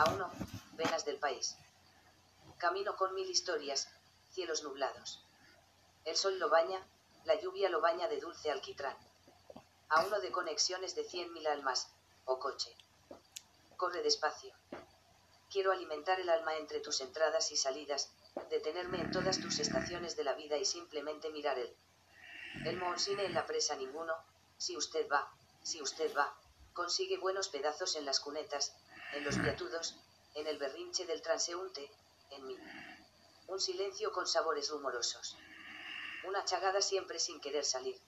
A uno, venas del país. Camino con mil historias, cielos nublados. El sol lo baña, la lluvia lo baña de dulce alquitrán. A uno de conexiones de cien mil almas, o coche. Corre despacio. Quiero alimentar el alma entre tus entradas y salidas, detenerme en todas tus estaciones de la vida y simplemente mirar el. El Monsine en la presa ninguno, si usted va, si usted va, consigue buenos pedazos en las cunetas, en los viatudos, en el berrinche del transeúnte, en mí. Un silencio con sabores rumorosos. Una chagada siempre sin querer salir.